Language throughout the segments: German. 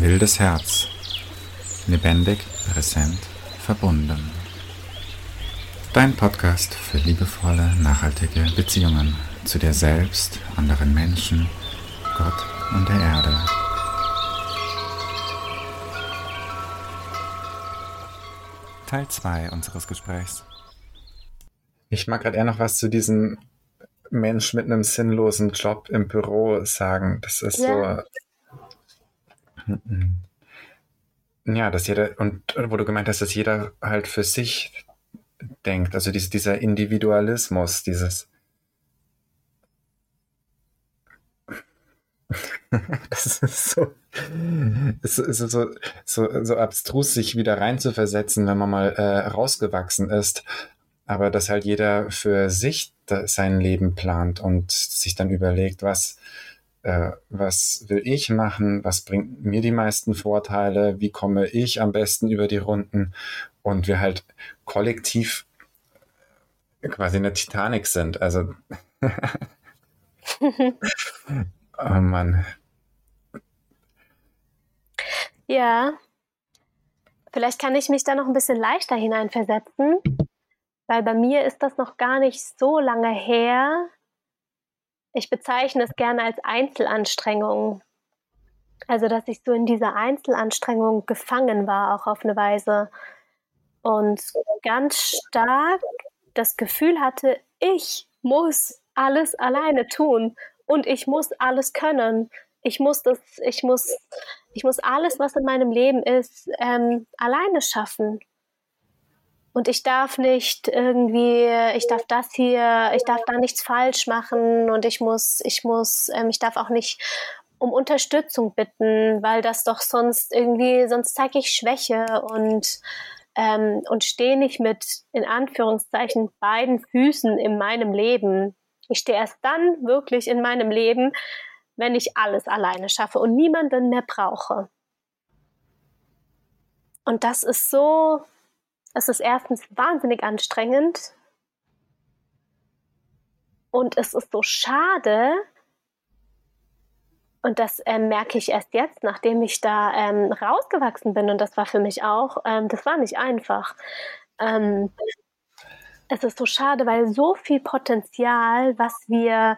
Wildes Herz. Lebendig, präsent, verbunden. Dein Podcast für liebevolle, nachhaltige Beziehungen zu dir selbst, anderen Menschen, Gott und der Erde. Teil 2 unseres Gesprächs. Ich mag gerade eher noch was zu diesem Mensch mit einem sinnlosen Job im Büro sagen. Das ist ja. so. Ja, dass jeder, und wo du gemeint hast, dass jeder halt für sich denkt. Also dies, dieser Individualismus, dieses. Das ist so, es ist so, so, so abstrus, sich wieder reinzuversetzen, wenn man mal äh, rausgewachsen ist aber dass halt jeder für sich sein Leben plant und sich dann überlegt, was, äh, was will ich machen, was bringt mir die meisten Vorteile, wie komme ich am besten über die Runden und wir halt kollektiv quasi eine Titanic sind. Also, oh Mann. Ja, vielleicht kann ich mich da noch ein bisschen leichter hineinversetzen weil bei mir ist das noch gar nicht so lange her. Ich bezeichne es gerne als Einzelanstrengung. Also, dass ich so in dieser Einzelanstrengung gefangen war, auch auf eine Weise. Und ganz stark das Gefühl hatte, ich muss alles alleine tun und ich muss alles können. Ich muss das, ich muss, ich muss alles, was in meinem Leben ist, ähm, alleine schaffen und ich darf nicht irgendwie, ich darf das hier, ich darf da nichts falsch machen und ich muss, ich muss, ähm, ich darf auch nicht um Unterstützung bitten, weil das doch sonst irgendwie, sonst zeige ich Schwäche und ähm, und stehe nicht mit in Anführungszeichen beiden Füßen in meinem Leben. Ich stehe erst dann wirklich in meinem Leben, wenn ich alles alleine schaffe und niemanden mehr brauche. Und das ist so, es ist erstens wahnsinnig anstrengend und es ist so schade, und das ähm, merke ich erst jetzt, nachdem ich da ähm, rausgewachsen bin. Und das war für mich auch, ähm, das war nicht einfach. Ähm, es ist so schade, weil so viel Potenzial, was wir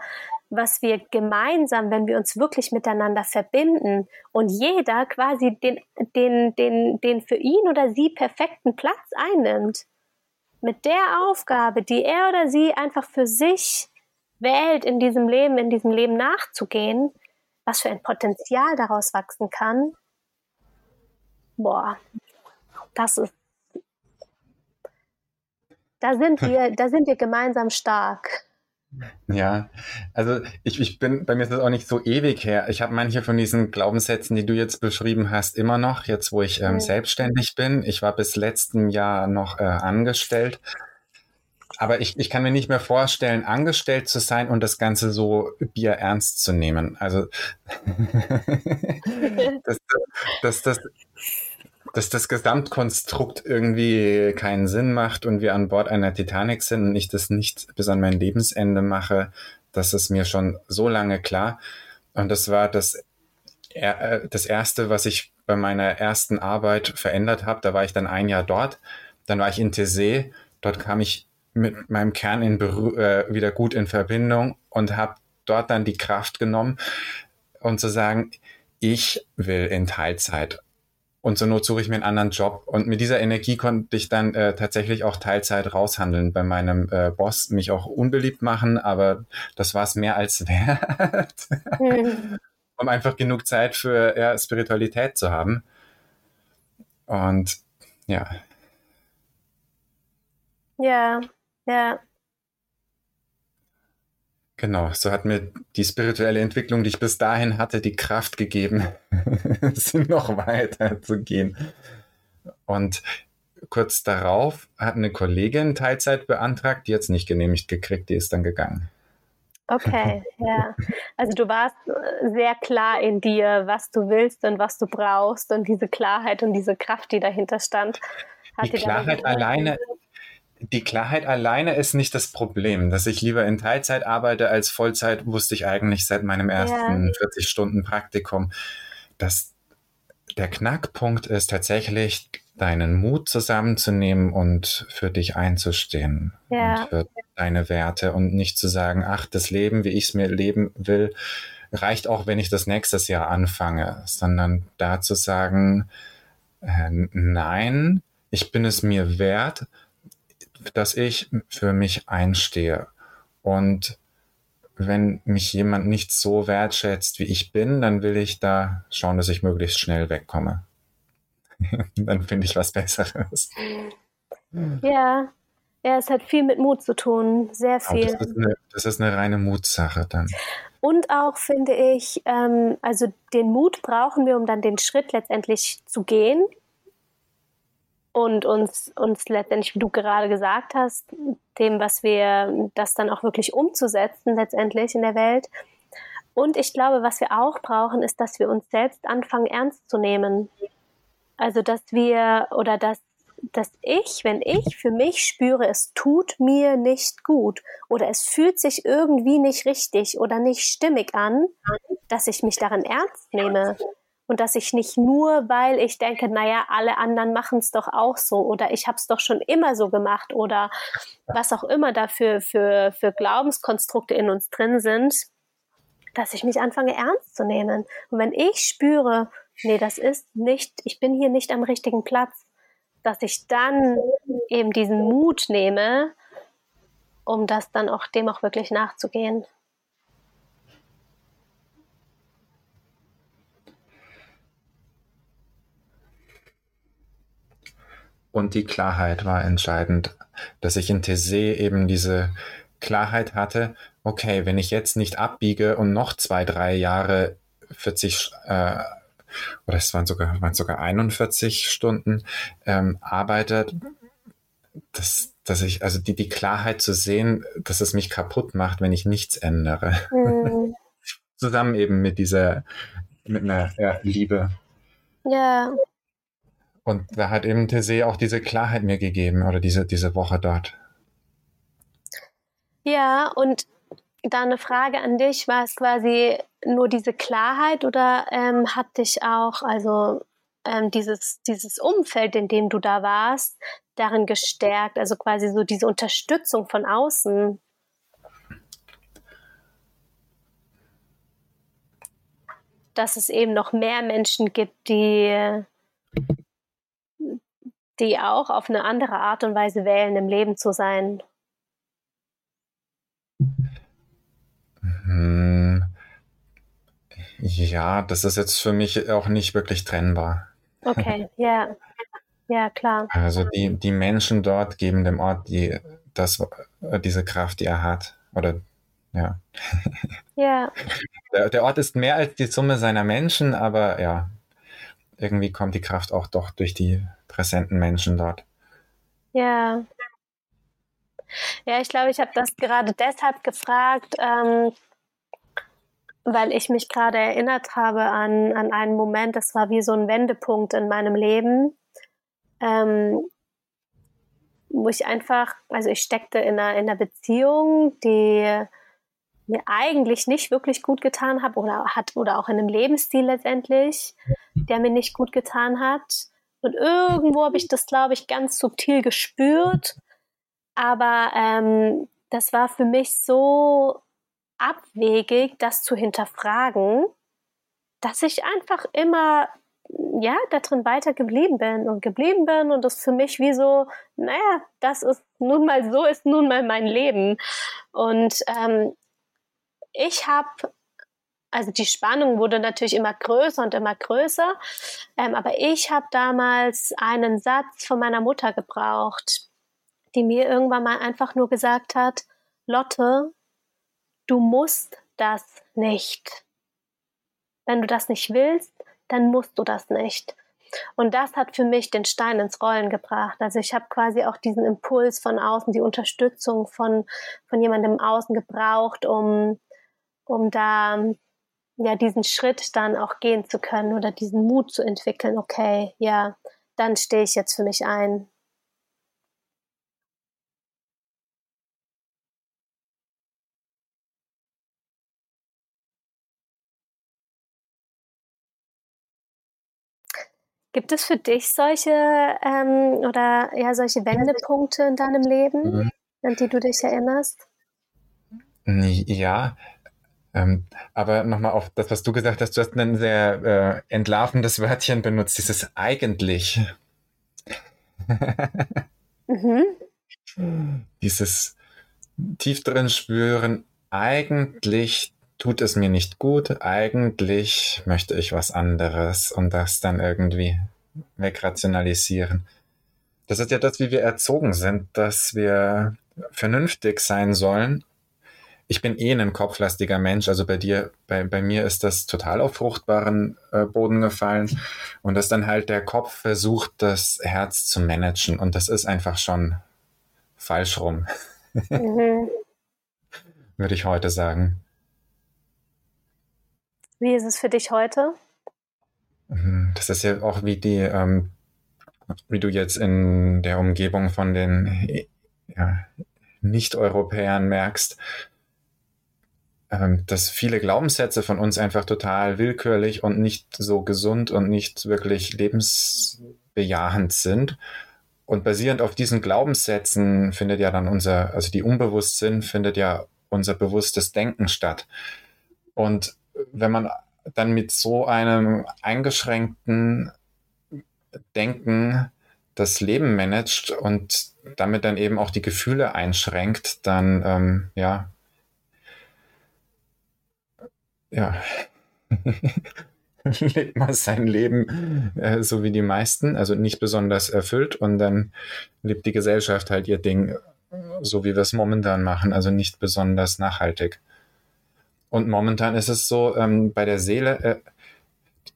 was wir gemeinsam, wenn wir uns wirklich miteinander verbinden und jeder quasi den, den, den, den für ihn oder sie perfekten Platz einnimmt, mit der Aufgabe, die er oder sie einfach für sich wählt, in diesem Leben, in diesem Leben nachzugehen, was für ein Potenzial daraus wachsen kann, boah, das ist, da sind wir, da sind wir gemeinsam stark. Ja, also ich, ich bin, bei mir ist das auch nicht so ewig her. Ich habe manche von diesen Glaubenssätzen, die du jetzt beschrieben hast, immer noch, jetzt wo ich ähm, selbstständig bin. Ich war bis letztem Jahr noch äh, angestellt. Aber ich, ich kann mir nicht mehr vorstellen, angestellt zu sein und das Ganze so Bier ernst zu nehmen. Also, dass, dass, dass, dass das Gesamtkonstrukt irgendwie keinen Sinn macht und wir an Bord einer Titanic sind und ich das nicht bis an mein Lebensende mache, das ist mir schon so lange klar. Und das war das, äh, das Erste, was ich bei meiner ersten Arbeit verändert habe. Da war ich dann ein Jahr dort. Dann war ich in Tessé. Dort kam ich mit meinem Kern in Beru äh, wieder gut in Verbindung und habe dort dann die Kraft genommen und zu sagen, ich will in Teilzeit und zur Not suche ich mir einen anderen Job. Und mit dieser Energie konnte ich dann äh, tatsächlich auch Teilzeit raushandeln bei meinem äh, Boss, mich auch unbeliebt machen, aber das war es mehr als wert, mhm. um einfach genug Zeit für ja, Spiritualität zu haben. Und ja. Ja, ja. Genau, so hat mir die spirituelle Entwicklung, die ich bis dahin hatte, die Kraft gegeben, noch weiter zu gehen. Und kurz darauf hat eine Kollegin Teilzeit beantragt, die jetzt nicht genehmigt gekriegt, die ist dann gegangen. Okay, ja. Also du warst äh, sehr klar in dir, was du willst und was du brauchst und diese Klarheit und diese Kraft, die dahinter stand. die Klarheit alleine, die Klarheit alleine ist nicht das Problem. Dass ich lieber in Teilzeit arbeite als Vollzeit, wusste ich eigentlich seit meinem ersten ja. 40 Stunden Praktikum. Das, der Knackpunkt ist tatsächlich, deinen Mut zusammenzunehmen und für dich einzustehen Ja. und für deine Werte und nicht zu sagen, ach, das Leben, wie ich es mir leben will, reicht auch, wenn ich das nächstes Jahr anfange, sondern da zu sagen, äh, nein, ich bin es mir wert, dass ich für mich einstehe. Und wenn mich jemand nicht so wertschätzt, wie ich bin, dann will ich da schauen, dass ich möglichst schnell wegkomme. dann finde ich was Besseres. Ja. Ja, es hat viel mit Mut zu tun, sehr Aber viel. das, ist eine, das ist eine reine Mutsache dann. Und auch finde ich, ähm, also den Mut brauchen wir, um dann den Schritt letztendlich zu gehen und uns, uns letztendlich, wie du gerade gesagt hast, dem, was wir, das dann auch wirklich umzusetzen letztendlich in der Welt. Und ich glaube, was wir auch brauchen, ist, dass wir uns selbst anfangen ernst zu nehmen. Also, dass wir oder dass, dass ich, wenn ich für mich spüre, es tut mir nicht gut oder es fühlt sich irgendwie nicht richtig oder nicht stimmig an, dass ich mich daran ernst nehme. Und dass ich nicht nur, weil ich denke, naja, alle anderen machen es doch auch so oder ich habe es doch schon immer so gemacht oder was auch immer dafür für, für Glaubenskonstrukte in uns drin sind, dass ich mich anfange ernst zu nehmen. Und wenn ich spüre, nee, das ist nicht, ich bin hier nicht am richtigen Platz, dass ich dann eben diesen Mut nehme, um das dann auch dem auch wirklich nachzugehen. Und die Klarheit war entscheidend, dass ich in Tese eben diese Klarheit hatte, okay, wenn ich jetzt nicht abbiege und noch zwei, drei Jahre 40 äh, oder es waren sogar, waren sogar 41 Stunden ähm, arbeitet, dass, dass ich, also die, die Klarheit zu sehen, dass es mich kaputt macht, wenn ich nichts ändere. Hm, Zusammen eben mit dieser, mit einer ja, Liebe. ja, Und da hat eben Tese auch diese Klarheit mir gegeben oder diese, diese Woche dort. ja, und da eine Frage an dich, war es quasi nur diese Klarheit oder ähm, hat dich auch, also ähm, dieses, dieses Umfeld, in dem du da warst, darin gestärkt, also quasi so diese Unterstützung von außen? Dass es eben noch mehr Menschen gibt, die, die auch auf eine andere Art und Weise wählen, im Leben zu sein. Hm, ja, das ist jetzt für mich auch nicht wirklich trennbar. Okay, ja, ja, klar. Also die, die Menschen dort geben dem Ort die, das, äh, diese Kraft, die er hat. Oder ja. Ja, Der, der Ort ist mehr als die Summe seiner Menschen, aber ja, irgendwie kommt die Kraft auch doch durch die präsenten Menschen dort. ja. Ja, ich glaube, ich habe das gerade deshalb gefragt, ähm, weil ich mich gerade erinnert habe an, an einen Moment, das war wie so ein Wendepunkt in meinem Leben, ähm, wo ich einfach, also ich steckte in einer, in einer Beziehung, die mir eigentlich nicht wirklich gut getan hat oder hat oder auch in einem Lebensstil letztendlich, der mir nicht gut getan hat. Und irgendwo habe ich das, glaube ich, ganz subtil gespürt. Aber ähm, das war für mich so abwegig, das zu hinterfragen, dass ich einfach immer ja da drin weiter geblieben bin und geblieben bin und das für mich wie so, naja, das ist nun mal so, ist nun mal mein Leben. Und ähm, ich habe, also die Spannung wurde natürlich immer größer und immer größer, ähm, aber ich habe damals einen Satz von meiner Mutter gebraucht, die mir irgendwann mal einfach nur gesagt hat, Lotte, du musst das nicht. Wenn du das nicht willst, dann musst du das nicht. Und das hat für mich den Stein ins Rollen gebracht. Also ich habe quasi auch diesen Impuls von außen, die Unterstützung von, von jemandem Außen gebraucht, um, um da ja diesen Schritt dann auch gehen zu können oder diesen Mut zu entwickeln. Okay, ja, dann stehe ich jetzt für mich ein. Gibt es für dich solche ähm, oder ja solche Wendepunkte in deinem Leben, mhm. an die du dich erinnerst? Ja, ähm, aber nochmal auf das, was du gesagt hast, du hast ein sehr äh, entlarvendes Wörtchen benutzt, dieses eigentlich. mhm. Dieses tief drin spüren, eigentlich tut es mir nicht gut, eigentlich möchte ich was anderes und das dann irgendwie wegrationalisieren. Das ist ja das, wie wir erzogen sind, dass wir vernünftig sein sollen ich bin eh ein kopflastiger Mensch. Also bei dir, bei, bei mir ist das total auf fruchtbaren äh, Boden gefallen. Und dass dann halt der Kopf versucht, das Herz zu managen. Und das ist einfach schon falsch rum. Mhm. Würde ich heute sagen. Wie ist es für dich heute? Mhm, das ist ja auch wie die, ähm, wie du jetzt in der Umgebung von den ja, Nicht-Europäern merkst, dass viele Glaubenssätze von uns einfach total willkürlich und nicht so gesund und nicht wirklich lebensbejahend sind. Und basierend auf diesen Glaubenssätzen findet ja dann unser, also die Unbewusstsinn findet ja unser bewusstes Denken statt. Und wenn man dann mit so einem eingeschränkten Denken das Leben managt und damit dann eben auch die Gefühle einschränkt, dann ähm, ja, ja, lebt man sein Leben äh, so wie die meisten, also nicht besonders erfüllt und dann lebt die Gesellschaft halt ihr Ding, so wie wir es momentan machen, also nicht besonders nachhaltig. Und momentan ist es so, ähm, bei der Seele, äh,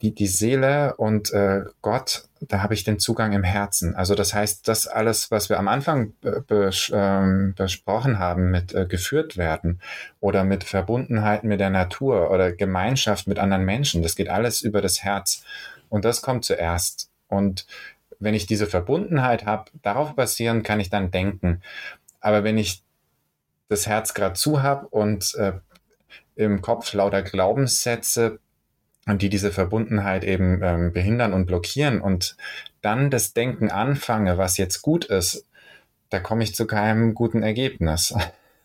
die, die Seele und äh, Gott, da habe ich den Zugang im Herzen. Also das heißt, das alles, was wir am Anfang bes ähm, besprochen haben mit äh, geführt werden oder mit Verbundenheit mit der Natur oder Gemeinschaft mit anderen Menschen, das geht alles über das Herz. Und das kommt zuerst. Und wenn ich diese Verbundenheit habe, darauf basieren kann ich dann denken. Aber wenn ich das Herz gerade zu habe und äh, im Kopf lauter Glaubenssätze und die diese Verbundenheit eben ähm, behindern und blockieren und dann das Denken anfange, was jetzt gut ist, da komme ich zu keinem guten Ergebnis,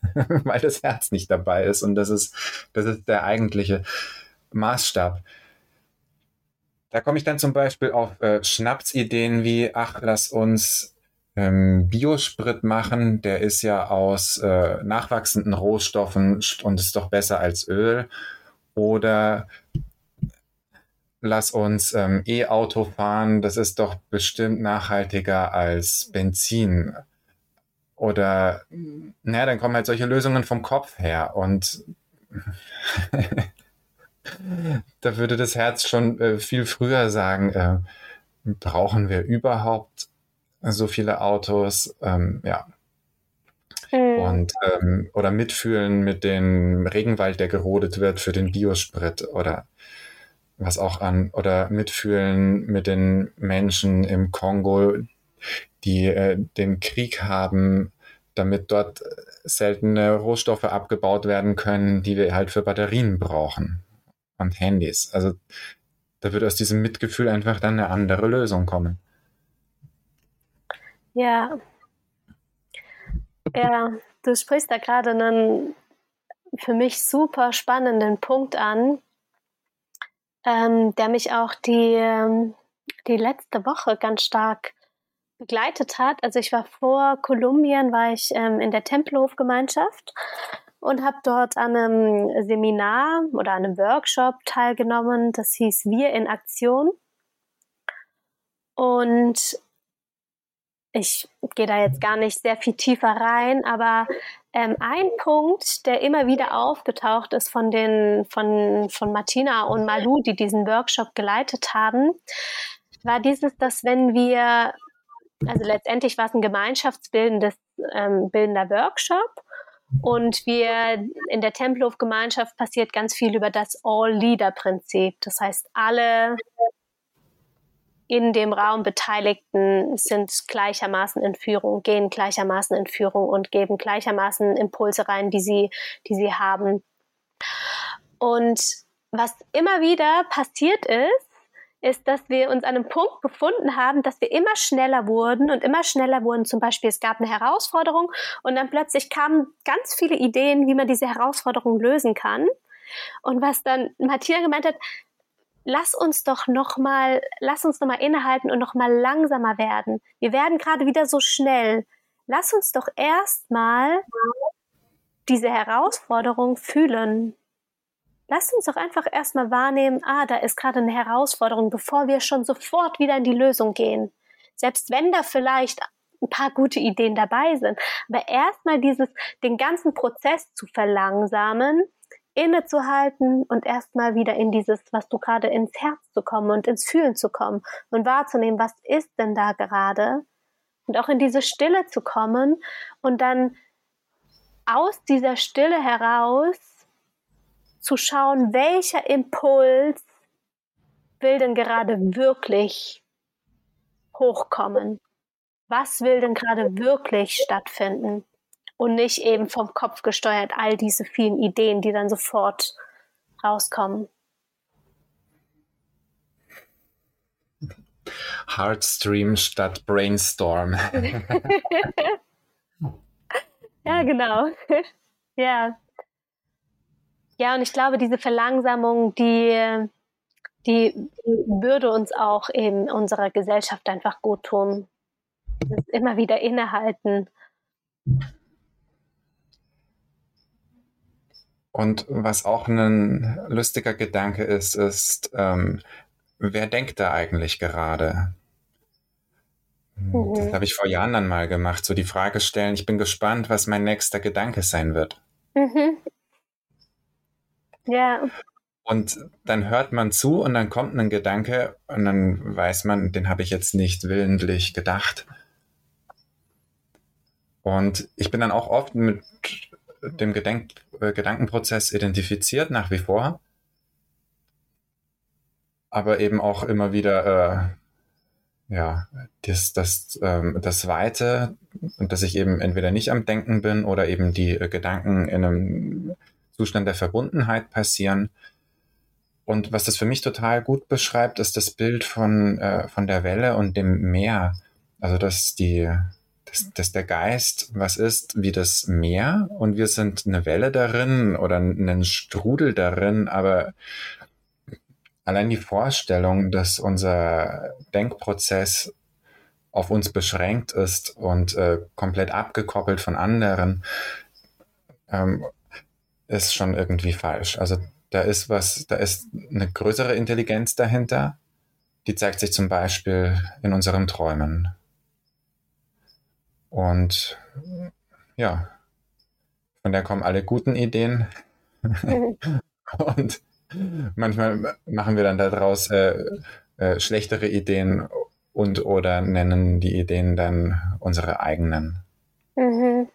weil das Herz nicht dabei ist und das ist, das ist der eigentliche Maßstab. Da komme ich dann zum Beispiel auf äh, Schnapsideen wie, ach, lass uns ähm, Biosprit machen, der ist ja aus äh, nachwachsenden Rohstoffen und ist doch besser als Öl. Oder lass uns ähm, E-Auto fahren, das ist doch bestimmt nachhaltiger als Benzin. Oder, naja, dann kommen halt solche Lösungen vom Kopf her und da würde das Herz schon äh, viel früher sagen, äh, brauchen wir überhaupt so viele Autos? Ähm, ja. Mhm. Und ähm, oder mitfühlen mit dem Regenwald, der gerodet wird für den Biosprit oder was auch an oder mitfühlen mit den Menschen im Kongo, die äh, den Krieg haben, damit dort seltene Rohstoffe abgebaut werden können, die wir halt für Batterien brauchen und Handys. Also da wird aus diesem Mitgefühl einfach dann eine andere Lösung kommen. Ja. Ja, du sprichst da gerade einen für mich super spannenden Punkt an, ähm, der mich auch die, ähm, die letzte Woche ganz stark begleitet hat. Also ich war vor Kolumbien, war ich ähm, in der Tempelhofgemeinschaft und habe dort an einem Seminar oder einem Workshop teilgenommen. Das hieß Wir in Aktion. Und ich gehe da jetzt gar nicht sehr viel tiefer rein, aber ähm, ein Punkt, der immer wieder aufgetaucht ist von den von, von Martina und Malu, die diesen Workshop geleitet haben, war dieses, dass wenn wir, also letztendlich war es ein gemeinschaftsbildendes ähm, bildender Workshop und wir in der Tempelhof-Gemeinschaft passiert ganz viel über das All-Leader-Prinzip. Das heißt, alle in dem Raum Beteiligten sind gleichermaßen in Führung, gehen gleichermaßen in Führung und geben gleichermaßen Impulse rein, die sie, die sie haben. Und was immer wieder passiert ist, ist, dass wir uns an einem Punkt befunden haben, dass wir immer schneller wurden und immer schneller wurden. Zum Beispiel, es gab eine Herausforderung und dann plötzlich kamen ganz viele Ideen, wie man diese Herausforderung lösen kann. Und was dann Martina gemeint hat, lass uns doch noch mal, lass uns noch mal innehalten und noch mal langsamer werden. Wir werden gerade wieder so schnell. Lass uns doch erstmal diese Herausforderung fühlen. Lass uns doch einfach erstmal wahrnehmen, ah, da ist gerade eine Herausforderung, bevor wir schon sofort wieder in die Lösung gehen. Selbst wenn da vielleicht ein paar gute Ideen dabei sind. Aber erstmal dieses, den ganzen Prozess zu verlangsamen, innezuhalten und erstmal wieder in dieses, was du gerade ins Herz zu kommen und ins Fühlen zu kommen und wahrzunehmen, was ist denn da gerade? Und auch in diese Stille zu kommen und dann aus dieser Stille heraus zu schauen, welcher Impuls will denn gerade wirklich hochkommen? Was will denn gerade wirklich stattfinden? Und nicht eben vom Kopf gesteuert all diese vielen Ideen, die dann sofort rauskommen. Heartstream statt Brainstorm. ja, genau. ja. Ja, und ich glaube, diese Verlangsamung, die, die würde uns auch in unserer Gesellschaft einfach gut tun. Immer wieder innehalten. Und was auch ein lustiger Gedanke ist, ist, ähm, wer denkt da eigentlich gerade? Mhm. Das habe ich vor Jahren dann mal gemacht, so die Frage stellen, ich bin gespannt, was mein nächster Gedanke sein wird. Mhm. Ja. Und dann hört man zu und dann kommt ein Gedanke und dann weiß man, den habe ich jetzt nicht willentlich gedacht. Und ich bin dann auch oft mit dem Gedenk äh, Gedankenprozess identifiziert, nach wie vor. Aber eben auch immer wieder, äh, ja, das, das, ähm, das Weite dass ich eben entweder nicht am Denken bin oder eben die äh, Gedanken in einem Zustand der Verbundenheit passieren. Und was das für mich total gut beschreibt, ist das Bild von, äh, von der Welle und dem Meer. Also, dass die, dass, dass der Geist was ist wie das Meer und wir sind eine Welle darin oder ein Strudel darin, aber allein die Vorstellung, dass unser Denkprozess auf uns beschränkt ist und äh, komplett abgekoppelt von anderen, ähm, ist schon irgendwie falsch. Also da ist was, da ist eine größere Intelligenz dahinter. Die zeigt sich zum Beispiel in unseren Träumen. Und ja, von der kommen alle guten Ideen. und manchmal machen wir dann daraus äh, äh, schlechtere Ideen und oder nennen die Ideen dann unsere eigenen. Mhm.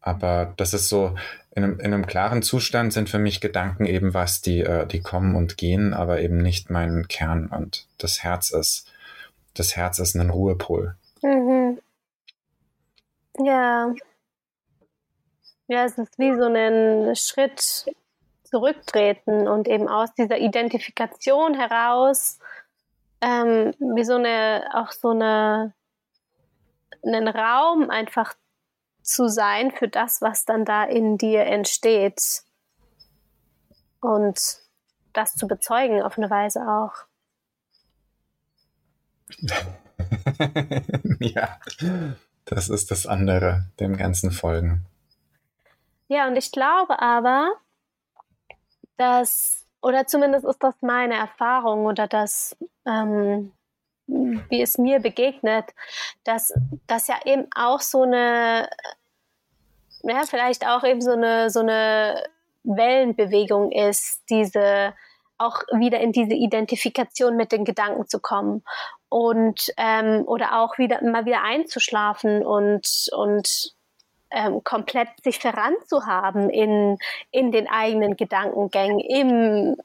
Aber das ist so, in einem, in einem klaren Zustand sind für mich Gedanken eben was, die, äh, die kommen und gehen, aber eben nicht mein Kern. Und das Herz ist, das Herz ist ein Ruhepol. Mhm. Ja. Ja, es ist wie so ein Schritt zurücktreten und eben aus dieser Identifikation heraus ähm, wie so eine, auch so eine, einen Raum einfach zu sein für das, was dann da in dir entsteht. Und das zu bezeugen auf eine Weise auch. ja, das ist das andere, dem ganzen Folgen. Ja, und ich glaube aber, dass, oder zumindest ist das meine Erfahrung oder das, ähm, wie es mir begegnet, dass das ja eben auch so eine, ja, vielleicht auch eben so eine, so eine Wellenbewegung ist, diese auch wieder in diese Identifikation mit den Gedanken zu kommen und ähm, oder auch wieder mal wieder einzuschlafen und und ähm, komplett sich verrannt zu haben in in den eigenen Gedankengängen im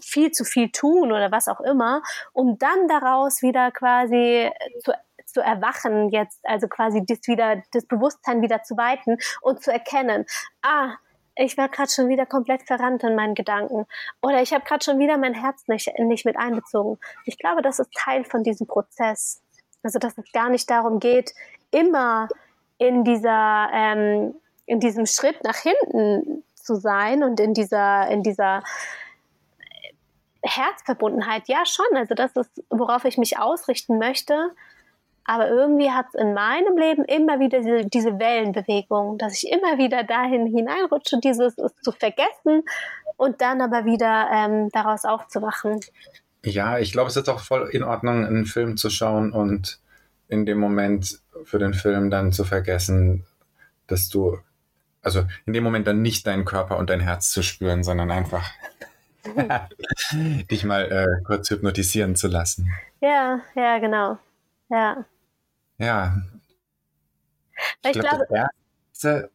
viel zu viel tun oder was auch immer, um dann daraus wieder quasi zu, zu erwachen jetzt, also quasi das wieder, das Bewusstsein wieder zu weiten und zu erkennen, ah, ich war gerade schon wieder komplett verrannt in meinen Gedanken. Oder ich habe gerade schon wieder mein Herz nicht, nicht mit einbezogen. Ich glaube, das ist Teil von diesem Prozess. Also, dass es gar nicht darum geht, immer in dieser, ähm, in diesem Schritt nach hinten zu sein und in dieser, in dieser Herzverbundenheit. Ja, schon. Also, das ist, worauf ich mich ausrichten möchte. Aber irgendwie hat es in meinem Leben immer wieder diese, diese Wellenbewegung, dass ich immer wieder dahin hineinrutsche, dieses es zu vergessen und dann aber wieder ähm, daraus aufzuwachen. Ja, ich glaube, es ist auch voll in Ordnung, einen Film zu schauen und in dem Moment für den Film dann zu vergessen, dass du, also in dem Moment dann nicht deinen Körper und dein Herz zu spüren, sondern einfach dich mal äh, kurz hypnotisieren zu lassen. Ja, ja, genau. Ja. Ja. Ich, ich glaube, glaub, das erste.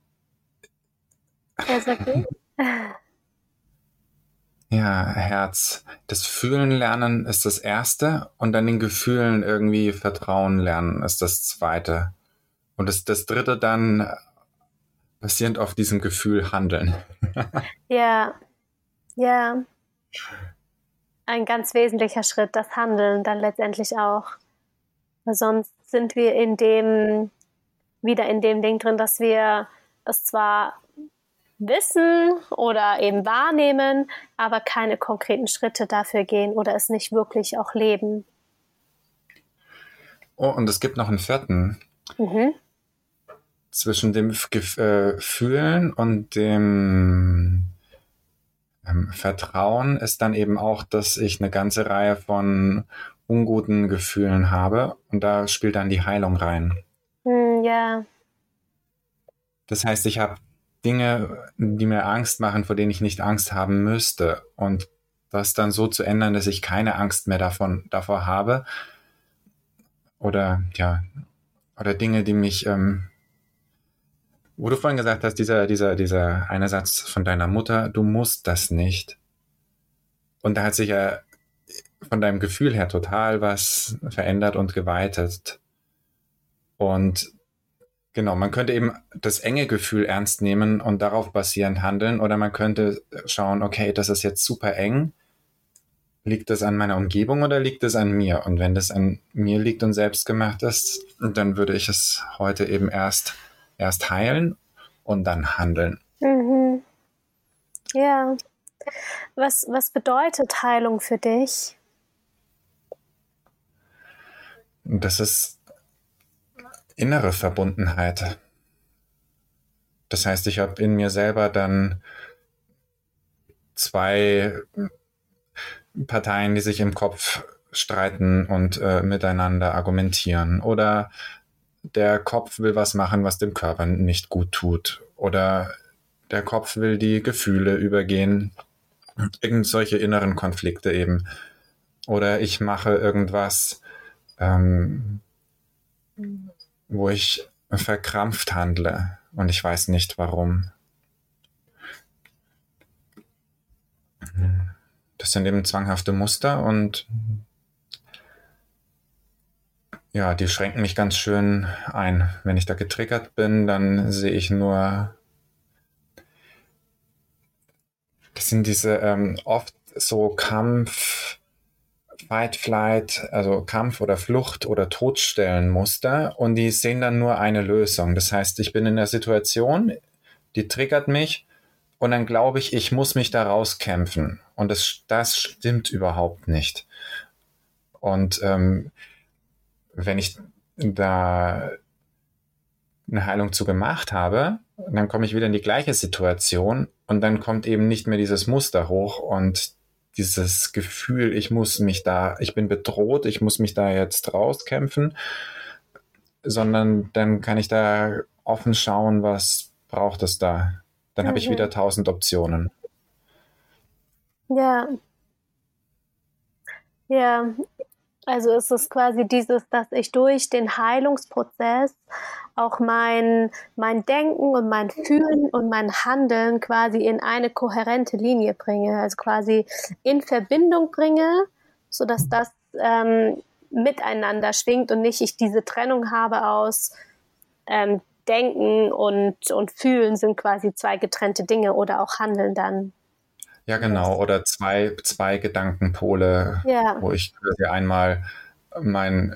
Ja, Ja, Herz. Das Fühlen lernen ist das erste und dann den Gefühlen irgendwie Vertrauen lernen ist das zweite. Und das, das dritte dann basierend auf diesem Gefühl handeln. ja, ja. Ein ganz wesentlicher Schritt, das Handeln dann letztendlich auch. Weil sonst sind wir in dem, wieder in dem Ding drin, dass wir es zwar wissen oder eben wahrnehmen, aber keine konkreten Schritte dafür gehen oder es nicht wirklich auch leben. Oh, und es gibt noch einen vierten. Mhm. Zwischen dem äh, Fühlen und dem ähm, Vertrauen ist dann eben auch, dass ich eine ganze Reihe von unguten Gefühlen habe und da spielt dann die Heilung rein. Mm, ja. Das heißt, ich habe Dinge, die mir Angst machen, vor denen ich nicht Angst haben müsste. Und das dann so zu ändern, dass ich keine Angst mehr davon, davor habe. Oder ja, oder Dinge, die mich, ähm, wo du vorhin gesagt hast, dieser, dieser, dieser eine Satz von deiner Mutter, du musst das nicht. Und da hat sich ja von deinem Gefühl her total was verändert und geweitet. Und Genau, man könnte eben das enge Gefühl ernst nehmen und darauf basierend handeln oder man könnte schauen, okay, das ist jetzt super eng. Liegt das an meiner Umgebung oder liegt es an mir? Und wenn das an mir liegt und selbst gemacht ist, dann würde ich es heute eben erst, erst heilen und dann handeln. Mhm. Ja. Was, was bedeutet Heilung für dich? Das ist innere Verbundenheit. Das heißt, ich habe in mir selber dann zwei Parteien, die sich im Kopf streiten und äh, miteinander argumentieren. Oder der Kopf will was machen, was dem Körper nicht gut tut. Oder der Kopf will die Gefühle übergehen. Irgend solche inneren Konflikte eben. Oder ich mache irgendwas, ähm, wo ich verkrampft handle und ich weiß nicht warum. Das sind eben zwanghafte Muster und ja, die schränken mich ganz schön ein. Wenn ich da getriggert bin, dann sehe ich nur, das sind diese ähm, oft so Kampf, Fight, Flight, also Kampf oder Flucht oder Todstellenmuster und die sehen dann nur eine Lösung. Das heißt, ich bin in der Situation, die triggert mich und dann glaube ich, ich muss mich da rauskämpfen. Und das, das stimmt überhaupt nicht. Und ähm, wenn ich da eine Heilung zu gemacht habe, dann komme ich wieder in die gleiche Situation und dann kommt eben nicht mehr dieses Muster hoch und dieses Gefühl, ich muss mich da, ich bin bedroht, ich muss mich da jetzt rauskämpfen, sondern dann kann ich da offen schauen, was braucht es da. Dann mhm. habe ich wieder mhm. tausend Optionen. Ja. Ja, also ist es quasi dieses, dass ich durch den Heilungsprozess auch mein, mein Denken und mein Fühlen und mein Handeln quasi in eine kohärente Linie bringe, also quasi in Verbindung bringe, sodass das ähm, miteinander schwingt und nicht ich diese Trennung habe aus ähm, Denken und, und Fühlen sind quasi zwei getrennte Dinge oder auch Handeln dann. Ja, genau. Oder zwei, zwei Gedankenpole, ja. wo ich quasi einmal mein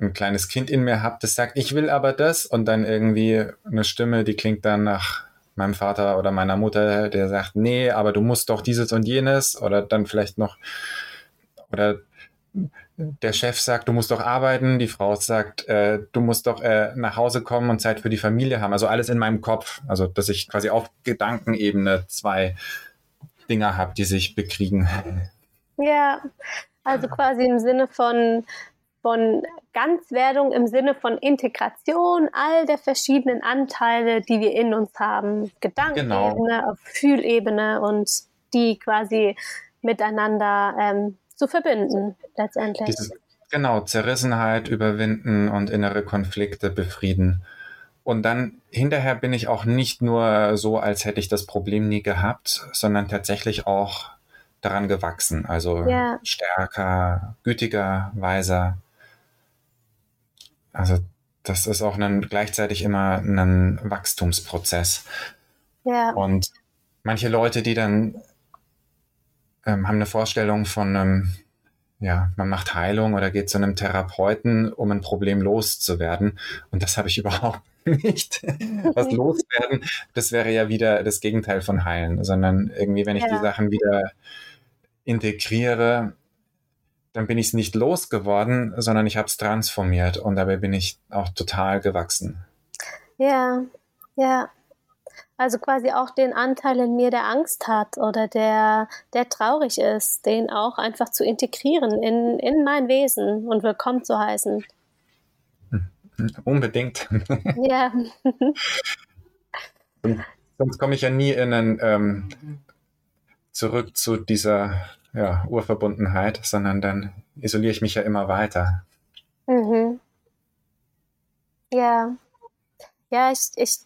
ein kleines Kind in mir habe, das sagt, ich will aber das und dann irgendwie eine Stimme, die klingt dann nach meinem Vater oder meiner Mutter, der sagt, nee, aber du musst doch dieses und jenes oder dann vielleicht noch oder der Chef sagt, du musst doch arbeiten, die Frau sagt, äh, du musst doch äh, nach Hause kommen und Zeit für die Familie haben. Also alles in meinem Kopf. Also dass ich quasi auf Gedankenebene zwei Dinger habe, die sich bekriegen. Ja, also quasi im Sinne von von Ganzwerdung im Sinne von Integration all der verschiedenen Anteile, die wir in uns haben. Gedankenebene, genau. auf Fühlebene und die quasi miteinander ähm, zu verbinden, letztendlich. Dieses, genau, Zerrissenheit überwinden und innere Konflikte befrieden. Und dann hinterher bin ich auch nicht nur so, als hätte ich das Problem nie gehabt, sondern tatsächlich auch daran gewachsen. Also ja. stärker, gütiger, weiser. Also das ist auch ein, gleichzeitig immer ein Wachstumsprozess. Ja. Und manche Leute, die dann ähm, haben eine Vorstellung von einem, ja, man macht Heilung oder geht zu einem Therapeuten, um ein Problem loszuwerden. Und das habe ich überhaupt nicht. Was loswerden, das wäre ja wieder das Gegenteil von heilen, sondern irgendwie, wenn ich ja. die Sachen wieder integriere, dann bin ich es nicht losgeworden, sondern ich habe es transformiert und dabei bin ich auch total gewachsen. Ja, ja. Also quasi auch den Anteil in mir, der Angst hat oder der, der traurig ist, den auch einfach zu integrieren in, in mein Wesen und willkommen zu heißen. Unbedingt. Ja. Sonst komme ich ja nie in einen, ähm, zurück zu dieser ja, Urverbundenheit, sondern dann isoliere ich mich ja immer weiter. Mhm. Ja. Ja, ich, ich,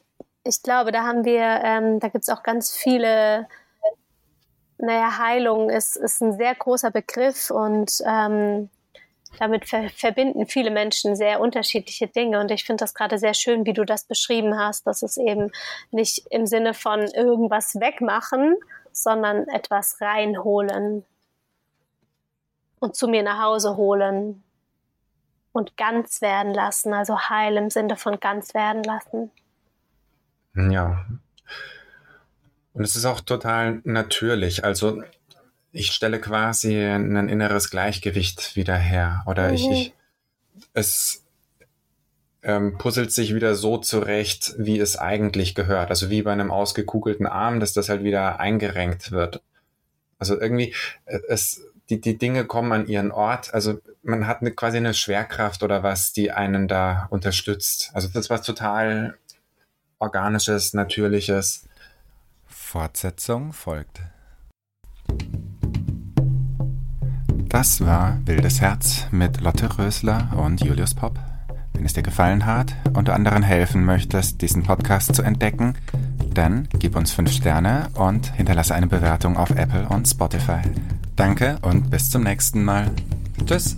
ich glaube, da haben wir, ähm, da gibt es auch ganz viele, naja, Heilung ist, ist ein sehr großer Begriff und ähm, damit ver verbinden viele Menschen sehr unterschiedliche Dinge. Und ich finde das gerade sehr schön, wie du das beschrieben hast, dass es eben nicht im Sinne von irgendwas wegmachen, sondern etwas reinholen und zu mir nach Hause holen und ganz werden lassen, also heil im Sinne von ganz werden lassen. Ja. Und es ist auch total natürlich. Also ich stelle quasi ein inneres Gleichgewicht wieder her. Oder mhm. ich, ich, es ähm, puzzelt sich wieder so zurecht, wie es eigentlich gehört. Also wie bei einem ausgekugelten Arm, dass das halt wieder eingerenkt wird. Also irgendwie, äh, es, die, die Dinge kommen an ihren Ort. Also man hat eine, quasi eine Schwerkraft oder was, die einen da unterstützt. Also das was total organisches, natürliches. Fortsetzung folgt. Das war Wildes Herz mit Lotte Rösler und Julius Popp. Wenn es dir gefallen hat und du anderen helfen möchtest, diesen Podcast zu entdecken, dann gib uns 5 Sterne und hinterlasse eine Bewertung auf Apple und Spotify. Danke und bis zum nächsten Mal. Tschüss.